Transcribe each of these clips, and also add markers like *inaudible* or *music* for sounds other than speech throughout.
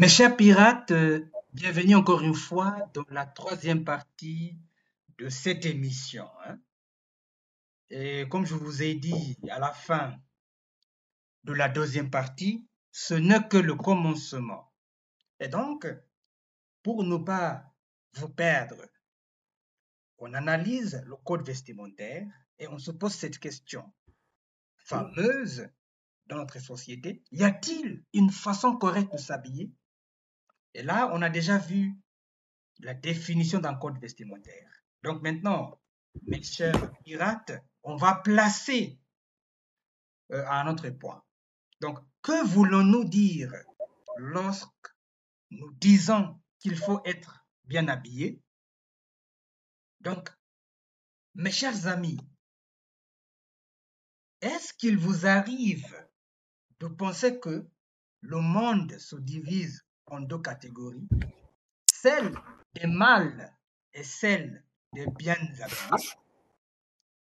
Mes chers pirates, euh, bienvenue encore une fois dans la troisième partie de cette émission. hein. Et comme je vous ai dit à la fin de la deuxième partie, ce n'est que le commencement. Et donc, pour ne pas vous perdre, on analyse le code vestimentaire et on se pose cette question fameuse dans notre société. Y a-t-il une façon correcte de s'habiller? Et là, on a déjà vu la définition d'un code vestimentaire. Donc maintenant, mes chers pirates, on va placer euh, à un autre point. Donc, que voulons-nous dire lorsque nous disons qu'il faut être bien habillé? Donc, mes chers amis, est-ce qu'il vous arrive de penser que le monde se divise en deux catégories, celle des mâles et celle des bien habillés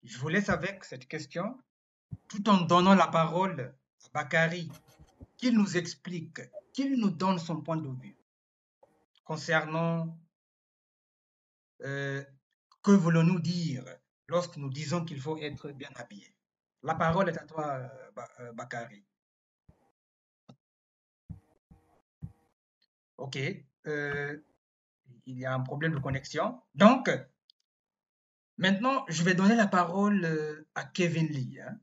Je vous laisse avec cette question, tout en donnant la parole à Bakary, qu'il nous explique, qu'il nous donne son point de vue concernant euh, que voulons-nous dire lorsque nous disons qu'il faut être bien habillé. La parole est à toi, euh, OK. euh, il y a un problème de connexion. Donc, maintenant, je vais donner la parole euh, à Kevin Lee hein,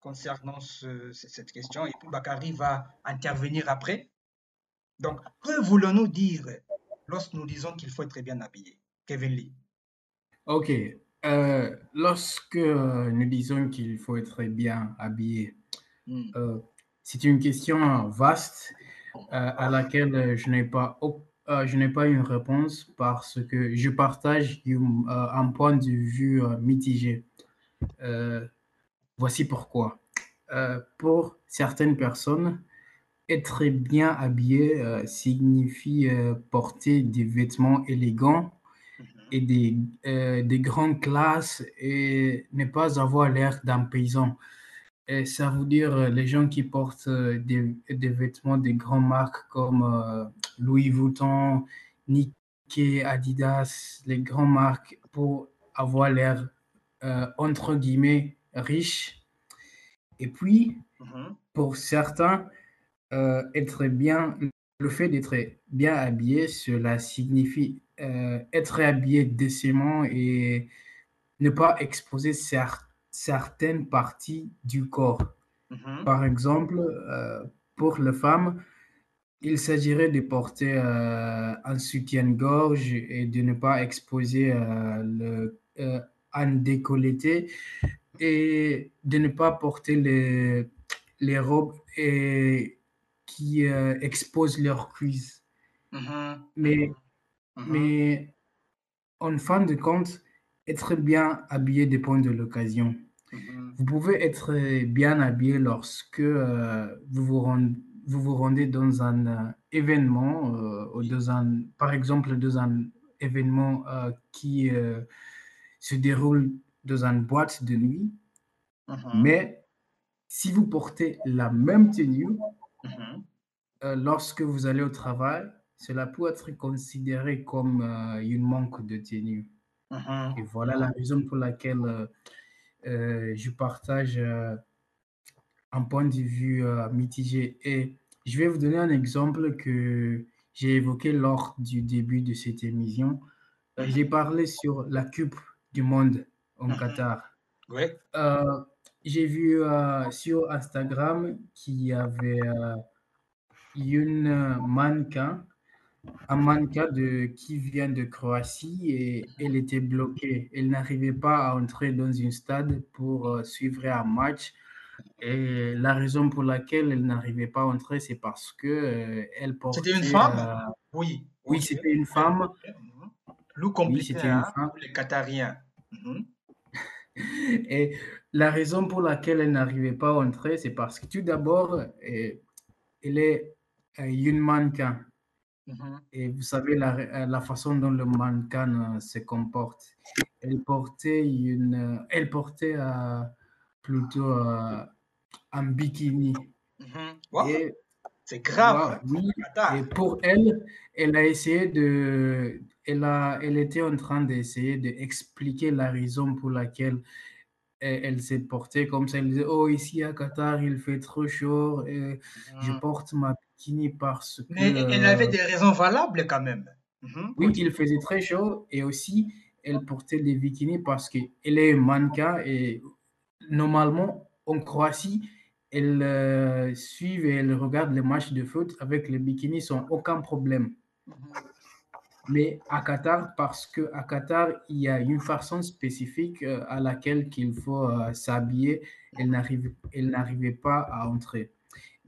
concernant ce- ce- cette question et puis Bakary va intervenir après. Donc, que voulons-nous dire lorsque nous disons qu'il faut être bien habillé? Kevin Lee. Ok. Euh, lorsque nous disons qu'il faut être bien habillé, Hmm. euh, c'est une question vaste à laquelle euh, je n'ai pas, euh, je pas une réponse parce que je partage euh, un point de vue euh, mitigé. Euh, voici pourquoi. Euh, pour certaines personnes, être bien habillé euh, signifie euh, porter des vêtements élégants et des, euh, des grandes classes et ne pas avoir l'air d'un paysan. Et ça veut dire euh, les gens qui portent euh, des, des vêtements de grandes marques comme euh, Louis Vuitton, Nike, Adidas, les grandes marques pour avoir l'air euh, entre guillemets riche. Et puis, Mhm. pour certains, euh, être bien, le fait d'être bien habillé, cela signifie être habillé décemment et ne pas exposer cer- certaines parties du corps. Mhm. Par exemple, euh, pour les femmes, il s'agirait de porter euh, un soutien-gorge et de ne pas exposer euh, le, euh, un décolleté et de ne pas porter les, les robes et, qui exposent leurs cuisses. Mhm. Mais, Mhm. mais en fin de compte, être bien habillé dépend de l'occasion. Mhm. Vous pouvez être bien habillé lorsque euh, vous, vous, rend- vous vous rendez dans un euh, événement, euh, ou dans un, par exemple dans un événement qui se déroule dans une boîte de nuit. Mhm. Mais si vous portez la même tenue Mhm. euh, lorsque vous allez au travail, cela peut être considéré comme une manque de tenue. Mhm. Et voilà la raison pour laquelle euh, euh, je partage euh, un point de vue mitigé. Et je vais vous donner un exemple que j'ai évoqué lors du début de cette émission. Euh, j'ai parlé sur la Coupe du Monde au Mhm. Qatar. Oui. Euh, j'ai vu euh, sur Instagram qu'il y avait euh, une mannequin, un mannequin de, qui vient de Croatie et elle était bloquée. Elle n'arrivait pas à entrer dans une stade pour euh, suivre un match. Et la raison pour laquelle elle n'arrivait pas à entrer, c'est parce que euh, elle C'était une portait. femme? euh, Oui. oui, Ok. c'était une femme. Mhm. Plus Oui, compliqué c'était une hein, femme. les Qatariens. Mhm. *laughs* Et la raison pour laquelle elle n'arrivait pas à entrer, c'est parce que tout d'abord, euh, elle est euh, une mannequin. Mhm. Et vous savez la, euh, la façon dont le mannequin euh, se comporte. Elle portait une, euh, elle portait euh, plutôt euh, un bikini. Mhm. Wow. C'est grave. oui, et pour elle, elle a essayé de, elle a, elle était en train d'essayer d'expliquer la raison pour laquelle elle, s'est portée comme ça. Elle disait, oh, ici à Qatar, il fait trop chaud, et je mm. porte ma parce que... Mais elle avait des raisons valables quand même. Mhm. Oui, il faisait très chaud et aussi, elle portait des bikinis parce qu'elle est mannequin et normalement, en Croatie, elle euh, suit et elle regarde les matchs de foot avec les bikinis sans aucun problème. Mhm. Mais à Qatar, parce qu'à Qatar, il y a une façon spécifique euh, à laquelle qu'il faut euh, s'habiller, elle n'arrivait pas à entrer.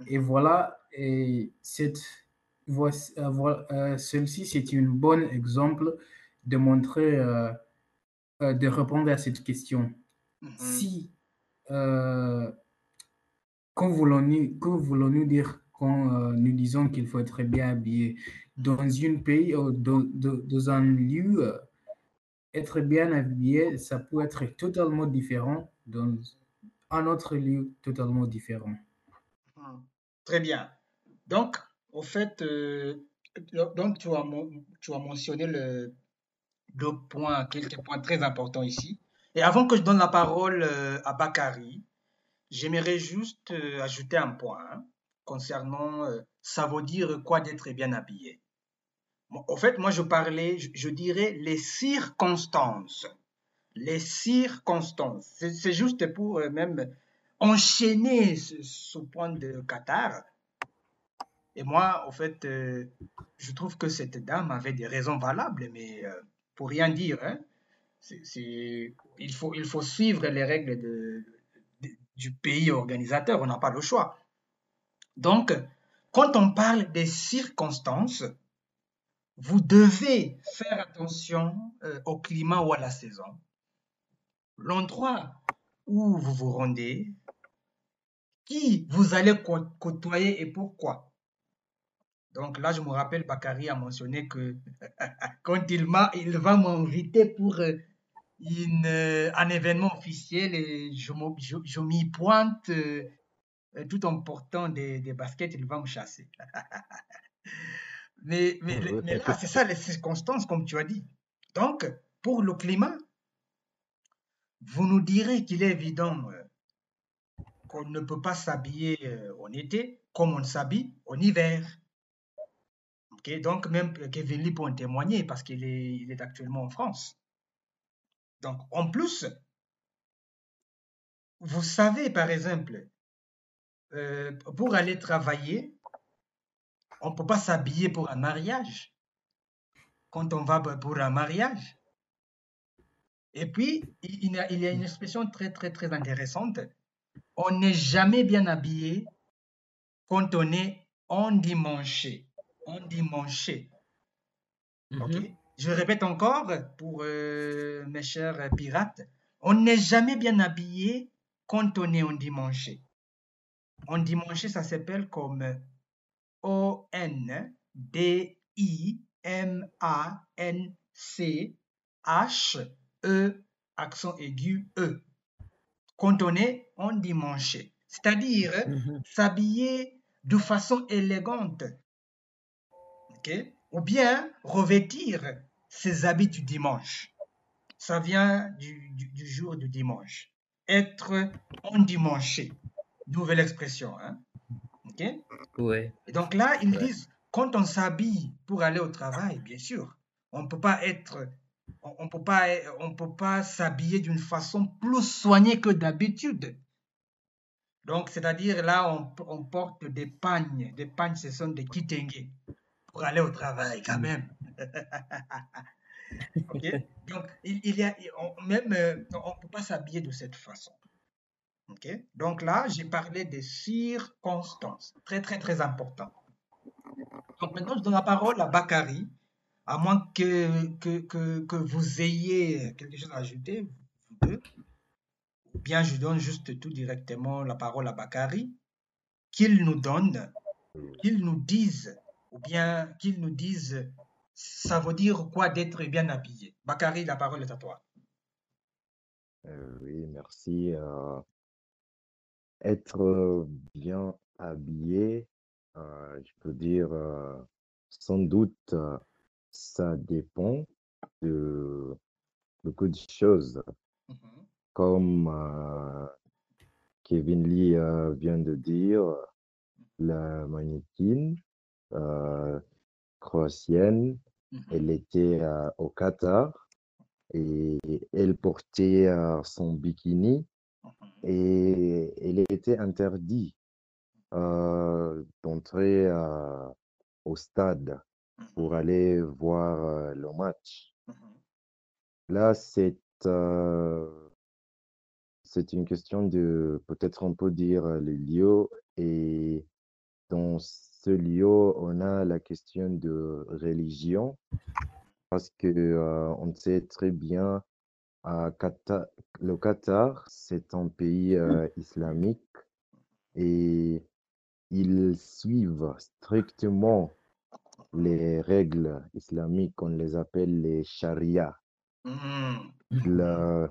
Et voilà, et cette, voilà, celle-ci, c'est un bon exemple de montrer, de répondre à cette question. Mhm. Si euh, quand voulons-nous voulons dire quand euh, nous disons qu'il faut être bien habillé? Dans un pays ou dans, dans, un lieu euh, être bien habillé ça peut être totalement différent dans un autre lieu totalement différent. Très bien donc au fait donc tu as, tu as mentionné le deux points quelques points très importants ici et avant que je donne la parole euh, à Bakary, j'aimerais juste euh, ajouter un point hein, concernant euh, ça veut dire quoi d'être bien habillé. En fait, moi, je parlais, je, dirais les circonstances. Les circonstances. C'est juste pour même enchaîner ce, point de Qatar. Et moi, en fait, je trouve que cette dame avait des raisons valables, mais pour rien dire. Hein, il, faut, il faut suivre les règles de, du pays organisateur, on n'a pas le choix. Donc, quand on parle des circonstances, vous devez faire attention euh, au climat ou à la saison. L'endroit où vous vous rendez, qui vous allez côtoyer et pourquoi. Donc là, je me rappelle, Bakary a mentionné que *laughs* quand il, il va m'inviter pour euh, une, euh, un événement officiel et je, je, m'y pointe euh, tout en portant des, des, baskets, il va me chasser. *laughs* mais, mais, mais là, c'est ça les circonstances, comme tu as dit. Donc, pour le climat, vous nous direz qu'il est évident euh, qu'on ne peut pas s'habiller en été comme on s'habille en hiver. Donc, même Kevin Lee peut en témoigner parce qu'il est, il est actuellement en France. Donc, en plus, vous savez, par exemple, euh, pour aller travailler, on ne peut pas s'habiller pour un mariage. Quand on va pour un mariage. Et puis, il y a une expression très, très, très intéressante. On n'est jamais bien habillé quand on est endimanché. Endimanché. Mm je répète encore pour euh, mes chers pirates, on n'est jamais bien habillé quand on est en dimanche. En dimanche, ça s'appelle comme O-N-D-I-M-A-N-C-H-E, accent aigu E. Quand on est en dimanche. C'est-à-dire mhm. s'habiller de façon élégante. Ou bien revêtir ses habits du dimanche. Ça vient du, jour du dimanche. Être endimanché. Nouvelle expression. Hein? OK? Ouais. Et donc là, ils disent, quand on s'habille pour aller au travail, bien sûr, on ne peut pas être on peut pas on peut pas s'habiller d'une façon plus soignée que d'habitude. Donc, c'est-à-dire là, on, on, porte des pagnes. Des pagnes, ce sont des kitenge pour aller au travail quand même. *laughs* Donc, il, y a, même, euh, on ne peut pas s'habiller de cette façon. Donc là, j'ai parlé des circonstances. Très, très, très important. Donc maintenant, je donne la parole à Bakary, à moins que, que, que, que vous ayez quelque chose à ajouter, vous deux. Ou bien je donne juste tout directement la parole à Bakary, qu'il nous donne, qu'il nous dise, ou bien qu'il nous dise ça veut dire quoi d'être bien habillé Bakary, la parole est à toi. Euh, oui, merci. Euh, être bien habillé, euh, je peux dire, sans doute, ça dépend de beaucoup de choses. Mhm. Comme euh, Kevin Lee euh, vient de dire, la mannequin euh, croatienne, Mhm. elle était euh, au Qatar et elle portait euh, son bikini Mhm. et il était interdit euh, d'entrer euh, au stade pour aller voir euh, le match. Mhm. Là, c'est euh, c'est une question de, peut-être on peut dire le lieu et dans ce lieu, on a la question de religion parce que euh, on sait très bien à Qatar, le Qatar, c'est un pays euh, islamique et ils suivent strictement les règles islamiques, on les appelle les charia. Mhm. Ils euh,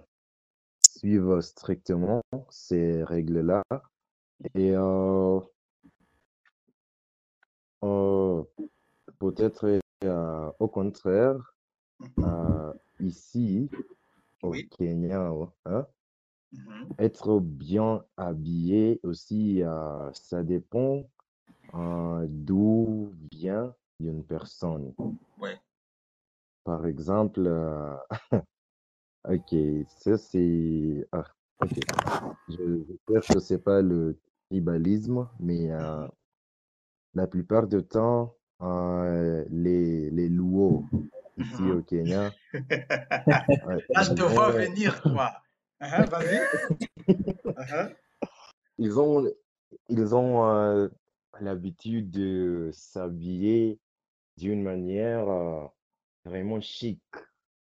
suivent strictement ces règles-là. Et euh, euh, peut-être euh, au contraire, euh, ici au Oui. Kenya, hein, Mhm. être bien habillé aussi, ça dépend d'où vient une personne. Ouais. Par exemple, euh, *laughs* ok, ça c'est... ah, ok, je- j'espère que c'est pas le tribalisme, mais euh, Mhm. la plupart du temps, euh, les, les Luo ici Mhm. au Kenya, *laughs* euh, Là, je ils te vois ont, venir, quoi. Hein, vas-y. *laughs* Hein. ils ont, ils ont euh, l'habitude de s'habiller d'une manière euh, vraiment chic.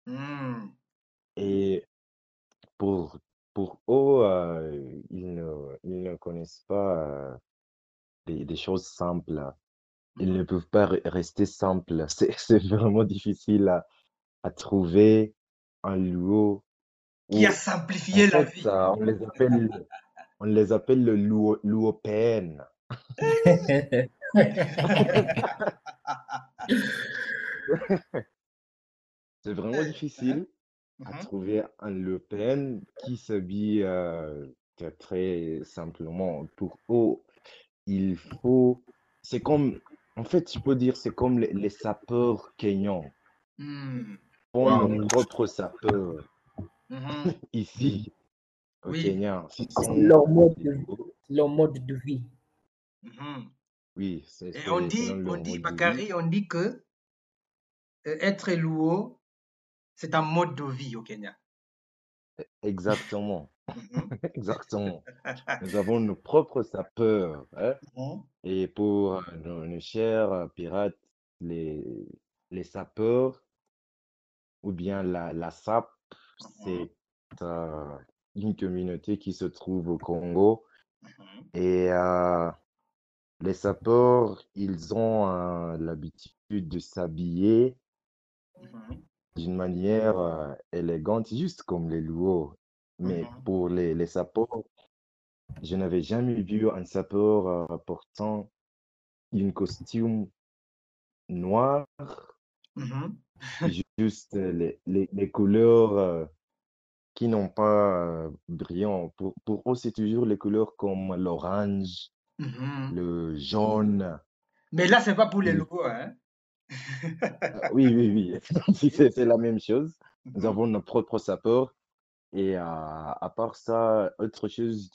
Mhm. Et pour, pour eux, euh, ils ne, ils ne connaissent pas euh, des, des choses simples. Ils ne Mhm. peuvent pas re- rester simples. *laughs* C'est, c'est vraiment difficile à, à trouver un lieu Qui a où, en simplifié la fait, vie. euh, on les appelle, on les appelle le luo- luopéenne. *laughs* *laughs* *laughs* C'est vraiment difficile à Mhm. trouver un Le Pen qui s'habille euh, très très simplement. Pour eux, il faut. C'est comme. En fait, je peux dire, c'est comme les, les sapeurs kenyans. Font Wow. nos propres sapeurs Mhm. *laughs* ici au Oui. Kenya. Ce C'est sont leur mode de, des- leur mode de vie. Mhm. Oui, c'est Et on dit, on dit. Bakary, on dit que euh, être louo, c'est un mode de vie au Kenya. Exactement, Mhm. *laughs* exactement. Nous avons nos propres sapeurs. hein. Mhm. Et pour euh, nos, nos chers euh, pirates, les, les sapeurs ou bien la, la SAP, Mhm. c'est euh, une communauté qui se trouve au Congo. Mhm. Et euh, les sapeurs, ils ont euh, l'habitude de s'habiller Mhm. d'une manière euh, élégante, juste comme les loups. Mais Mhm. pour les, les sapeurs, je n'avais jamais vu un sapeur euh, portant un costume noir, Mhm. juste les, les, les couleurs qui n'ont pas brillant. Pour, pour eux, c'est toujours les couleurs comme l'orange, Mhm. le jaune. Mais là, c'est pas pour les loups, hein. Ah, Oui, oui, oui, *laughs* *laughs* c'est la même chose. Nous Mhm. avons nos propres sapeurs. Et euh, à part ça, autre chose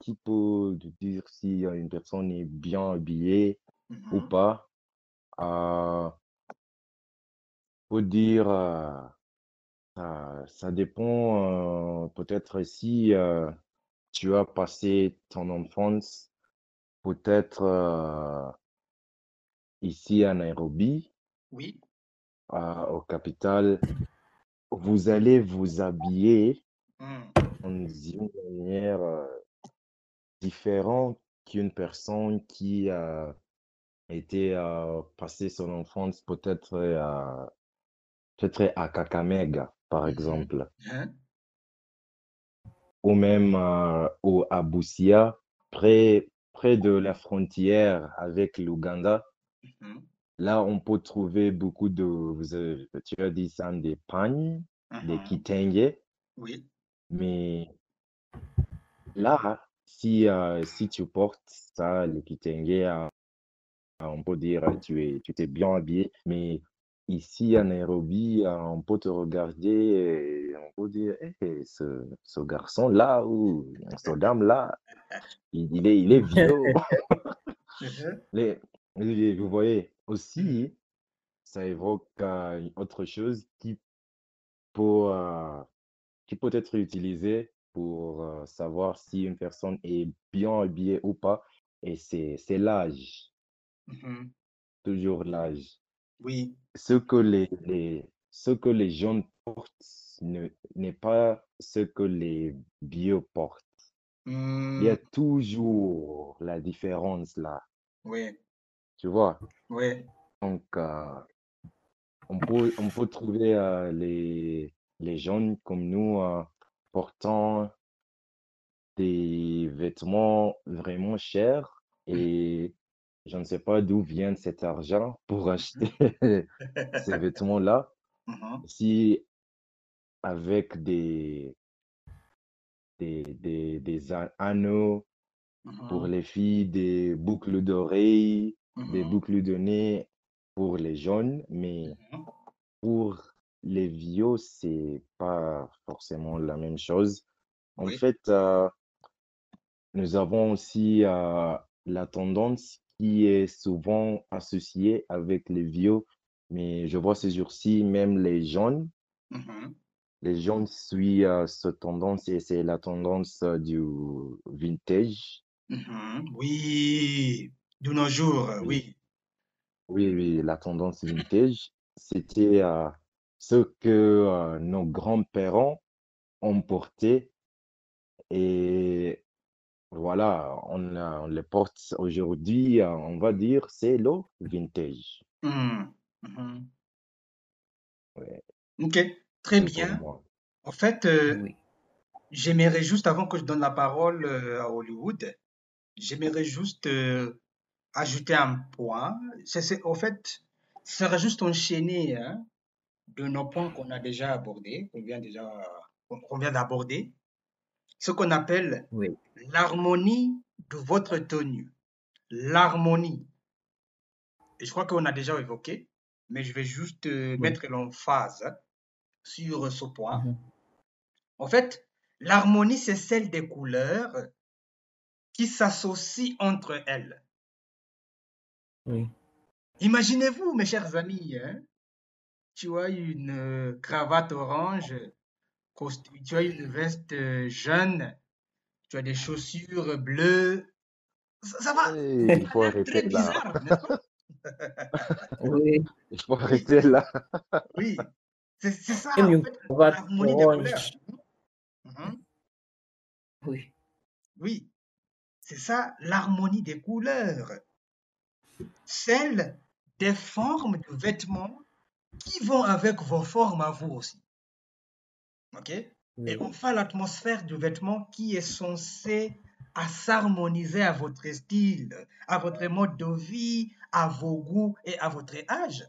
qui peut dire si euh, une personne est bien habillée ou Mhm. pas, euh, faut dire, euh, ça, ça dépend euh, peut-être si euh, tu as passé ton enfance peut-être euh, ici à Nairobi, Oui. euh, au capital, vous allez vous habiller Mhm. d'une manière euh, différente qu'une personne qui a été euh, passé son enfance peut-être euh, peut-être à Kakamega, par Mhm. exemple, Hein? ou même au, à Busia, près, près de la frontière avec l'Ouganda, Mhm. là, on peut trouver beaucoup de, vous avez- tu as dit ça, des pagnes, des Mhm. kitenge, Oui. mais là, si, euh, si tu portes ça, le kitenge, euh, on peut dire tu es, tu t'es bien habillé, mais ici à Nairobi, euh, on peut te regarder et on peut dire, Eh, ce, ce garçon-là ou ce dame-là, il, il est, il est vieux. *laughs* Les- les- vous voyez, aussi, ça évoque euh, une autre chose qui peut, euh, qui peut être utilisée pour euh, savoir si une personne est bien habillée ou pas, et c'est l'âge, Mhm. toujours l'âge. Oui. Ce que les, les, ce que les jeunes portent ne- n'est pas ce que les vieux portent. Il y a Mm. toujours la différence là, Oui. tu vois? Oui. Donc, euh, on peut, on peut trouver euh, les, les jeunes comme nous euh, portant des vêtements vraiment chers et je ne sais pas d'où vient cet argent pour acheter *laughs* ces vêtements-là. Mhm. Si avec des, des, des, des anneaux pour Mhm. les filles, des boucles d'oreilles, des Mhm. boucles de nez pour les jeunes, mais pour les vieux, c'est pas forcément la même chose. En Oui. fait, euh, nous avons aussi euh, la tendance qui est souvent associée avec les vieux, mais je vois ces jours-ci, même les jeunes, Mhm. les jeunes suivent euh, cette tendance et c'est la tendance euh, du vintage. Mhm. Oui. De nos jours, Oui, oui. oui, oui, la tendance vintage, c'était euh, ce que euh, nos grands-parents ont porté et voilà, on, on les porte aujourd'hui, euh, on va dire, c'est le vintage. Mhm. Ouais, Ok. Très c'est pour bien. moi. En fait, euh, Oui. j'aimerais juste, avant que je donne la parole euh, à Hollywood, j'aimerais juste euh, ajouter un point. C'est, fait, ce sera juste enchaîner hein, de nos points qu'on a déjà abordés, qu'on vient déjà, qu'on qu'on vient d'aborder, ce qu'on appelle Oui. l'harmonie de votre tenue. L'harmonie. Je crois qu'on a déjà évoqué, mais je vais juste euh, Oui. mettre l'emphase hein, sur ce point. Mhm. En fait, l'harmonie, c'est celle des couleurs qui s'associent entre elles. Oui. Imaginez-vous, mes chers amis, hein, tu as une euh, cravate orange, tu as une veste jaune, tu as des chaussures bleues. Ça, ça va, il faut arrêter là. bizarre, n'est-ce pas? *laughs* Oui. Il faut arrêter là. oui. C'est ça, en fait, l'harmonie des couleurs. orange. Mhm. Oui. Oui, c'est ça, l'harmonie des couleurs. Celle des formes de vêtements qui vont avec vos formes à vous aussi. OK? Et enfin, l'atmosphère du vêtement qui est censé à s'harmoniser à votre style, à votre mode de vie, à vos goûts et à votre âge,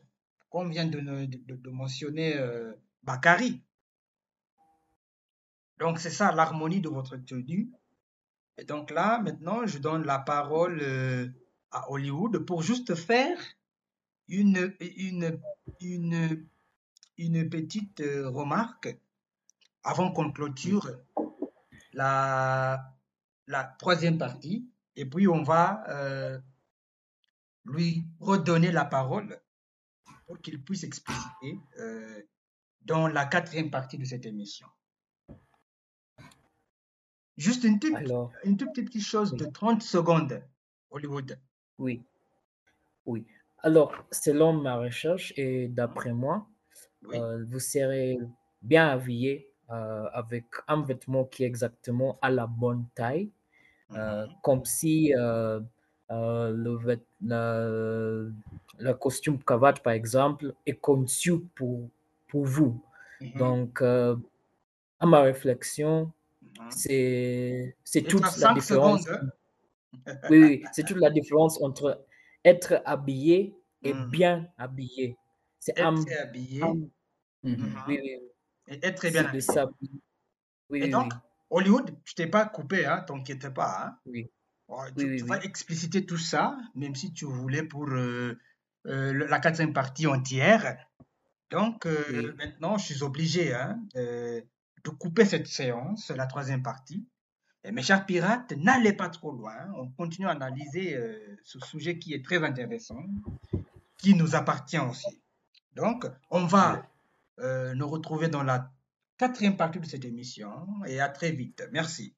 comme vient de, ne- de- de mentionner euh, Bakary. Donc, c'est ça l'harmonie de votre tenue. Et donc là, maintenant, je donne la parole euh, à Hollywood pour juste faire une, une, une, une petite euh, remarque avant qu'on clôture la, la troisième partie. Et puis, on va euh, lui redonner la parole pour qu'il puisse expliciter euh, dans la quatrième partie de cette émission. Juste une toute, Alors, une toute petite chose oui. de 30 secondes, Hollywood. Oui. Oui. Alors, selon ma recherche et d'après moi, Oui. euh, vous serez bien habillé euh, avec un vêtement qui est exactement à la bonne taille, euh, Mhm. comme si euh, le, vêt- la- le costume cravate, par exemple, est conçu pour, pour vous. Mhm. Donc, à ma réflexion, Mhm. c'est toute la 5 différence. secondes. hein. Oui, oui, c'est toute la différence entre être habillé et bien habillé. C'est habillé oui, oui, oui. Et être très bien. Oui, Et oui, donc, Hollywood, je t'ai pas coupé, hein, t'inquiète pas. hein. oui. Oui, tu, oui, tu oui. vas expliciter tout ça, même si tu voulais pour euh, euh, la quatrième partie entière. Donc, euh, Oui. maintenant, je suis obligé hein, de couper cette séance, la troisième partie. Et mes chers pirates, n'allez pas trop loin. On continue à analyser ce sujet qui est très intéressant, qui nous appartient aussi. Donc, on va nous retrouver dans la quatrième partie de cette émission et à très vite. Merci.